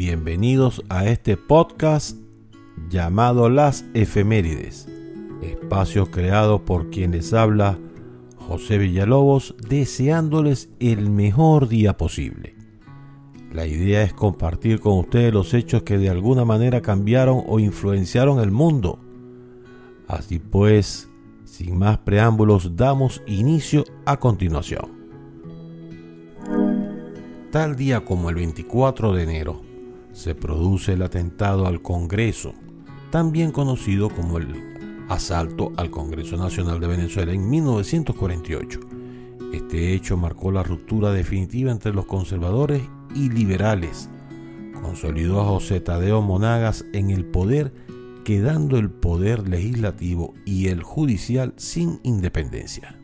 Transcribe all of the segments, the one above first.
Bienvenidos a este podcast llamado Las Efemérides, espacio creado por quien les habla José Villalobos, deseándoles el mejor día posible. La idea es compartir con ustedes los hechos que de alguna manera cambiaron o influenciaron el mundo. Así pues, sin más preámbulos, damos inicio a continuación. Tal día como el 24 de enero, se produce el atentado al Congreso, también conocido como el asalto al Congreso Nacional de Venezuela en 1948. Este hecho marcó la ruptura definitiva entre los conservadores y liberales. Consolidó a José Tadeo Monagas en el poder, quedando el poder legislativo y el judicial sin independencia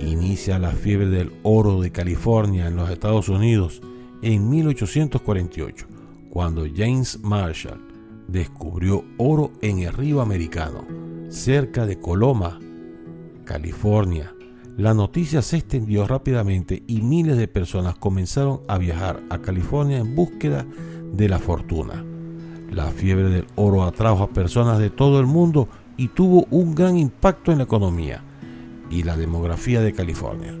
inicia la fiebre del oro de California en los Estados Unidos en 1848, cuando James Marshall descubrió oro en el río americano, cerca de Coloma, California. La noticia se extendió rápidamente y miles de personas comenzaron a viajar a California en búsqueda de la fortuna. La fiebre del oro atrajo a personas de todo el mundo y tuvo un gran impacto en la economía y la demografía de California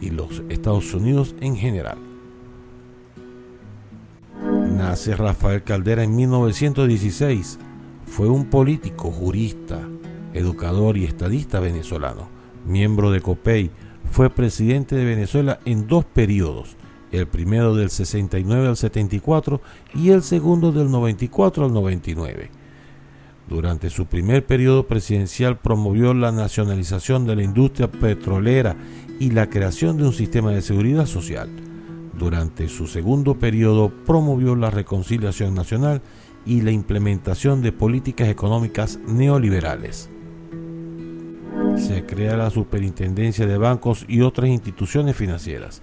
y los Estados Unidos en general. Nace Rafael Caldera en 1916. Fue un político, jurista, educador y estadista venezolano. Miembro de COPEI, fue presidente de Venezuela en dos periodos, el primero del 69 al 74 y el segundo del 94 al 99 durante su primer periodo presidencial promovió la nacionalización de la industria petrolera y la creación de un sistema de seguridad social. Durante su segundo periodo promovió la reconciliación nacional y la implementación de políticas económicas neoliberales. Se crea la Superintendencia de Bancos y otras instituciones financieras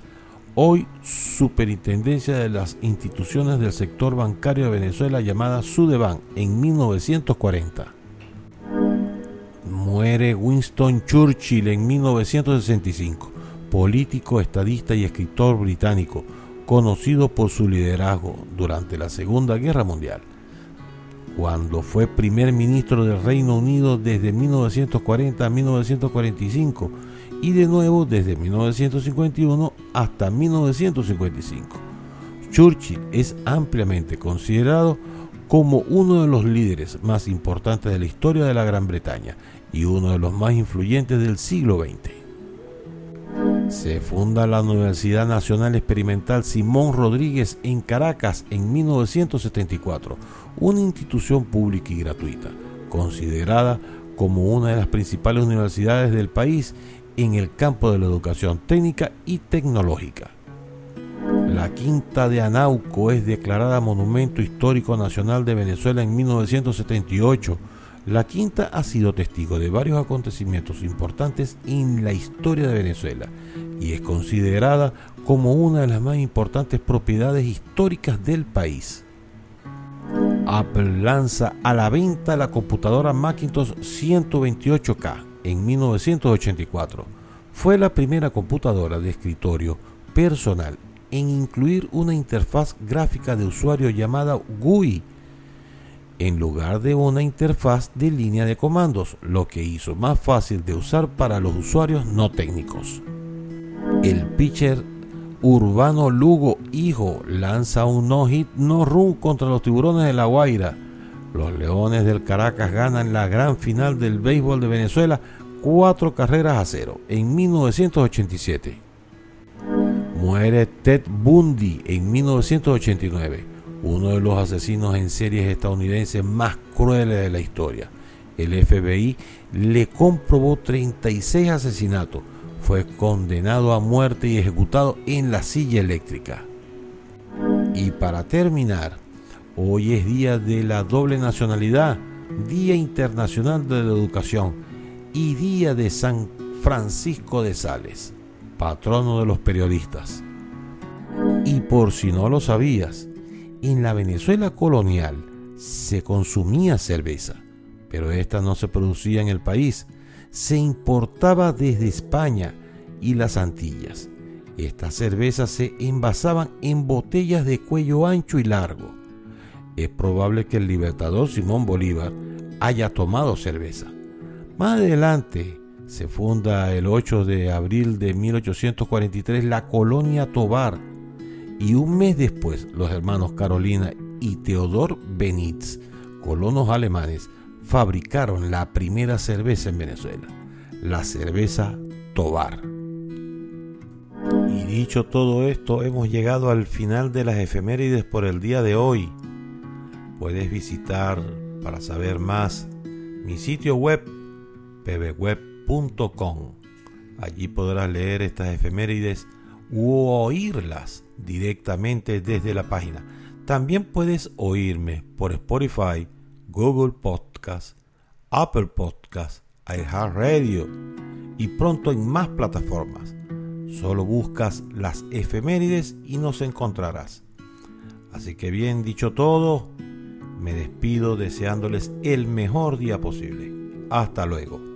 hoy Superintendencia de las Instituciones del Sector Bancario de Venezuela llamada Sudeban en 1940. Muere Winston Churchill en 1965, político, estadista y escritor británico, conocido por su liderazgo durante la Segunda Guerra Mundial. Cuando fue primer ministro del Reino Unido desde 1940 a 1945, y de nuevo desde 1951 hasta 1955. Churchill es ampliamente considerado como uno de los líderes más importantes de la historia de la Gran Bretaña y uno de los más influyentes del siglo XX. Se funda la Universidad Nacional Experimental Simón Rodríguez en Caracas en 1974, una institución pública y gratuita, considerada como una de las principales universidades del país en el campo de la educación técnica y tecnológica. La Quinta de Anauco es declarada Monumento Histórico Nacional de Venezuela en 1978. La Quinta ha sido testigo de varios acontecimientos importantes en la historia de Venezuela y es considerada como una de las más importantes propiedades históricas del país. Apple lanza a la venta la computadora Macintosh 128K en 1984. Fue la primera computadora de escritorio personal en incluir una interfaz gráfica de usuario llamada GUI en lugar de una interfaz de línea de comandos, lo que hizo más fácil de usar para los usuarios no técnicos. El pitcher Urbano Lugo Hijo lanza un no-hit no-run contra los tiburones de La Guaira los Leones del Caracas ganan la gran final del béisbol de Venezuela cuatro carreras a cero en 1987. Muere Ted Bundy en 1989, uno de los asesinos en series estadounidenses más crueles de la historia. El FBI le comprobó 36 asesinatos. Fue condenado a muerte y ejecutado en la silla eléctrica. Y para terminar, Hoy es día de la doble nacionalidad, Día Internacional de la Educación y Día de San Francisco de Sales, patrono de los periodistas. Y por si no lo sabías, en la Venezuela colonial se consumía cerveza, pero esta no se producía en el país, se importaba desde España y las Antillas. Estas cervezas se envasaban en botellas de cuello ancho y largo. Es probable que el libertador Simón Bolívar haya tomado cerveza. Más adelante se funda el 8 de abril de 1843 la colonia Tobar y un mes después los hermanos Carolina y Teodor Benitz, colonos alemanes, fabricaron la primera cerveza en Venezuela, la cerveza Tobar. Y dicho todo esto, hemos llegado al final de las efemérides por el día de hoy. Puedes visitar para saber más mi sitio web pbweb.com. Allí podrás leer estas efemérides u oírlas directamente desde la página. También puedes oírme por Spotify, Google Podcast, Apple Podcast, iHeartRadio y pronto en más plataformas. Solo buscas las efemérides y nos encontrarás. Así que bien dicho todo, me despido deseándoles el mejor día posible. Hasta luego.